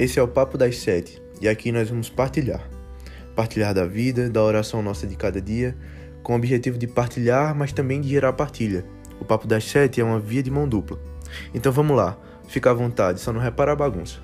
Esse é o Papo das Sete e aqui nós vamos partilhar. Partilhar da vida, da oração nossa de cada dia, com o objetivo de partilhar, mas também de gerar partilha. O Papo das Sete é uma via de mão dupla. Então vamos lá, fica à vontade, só não repara a bagunça.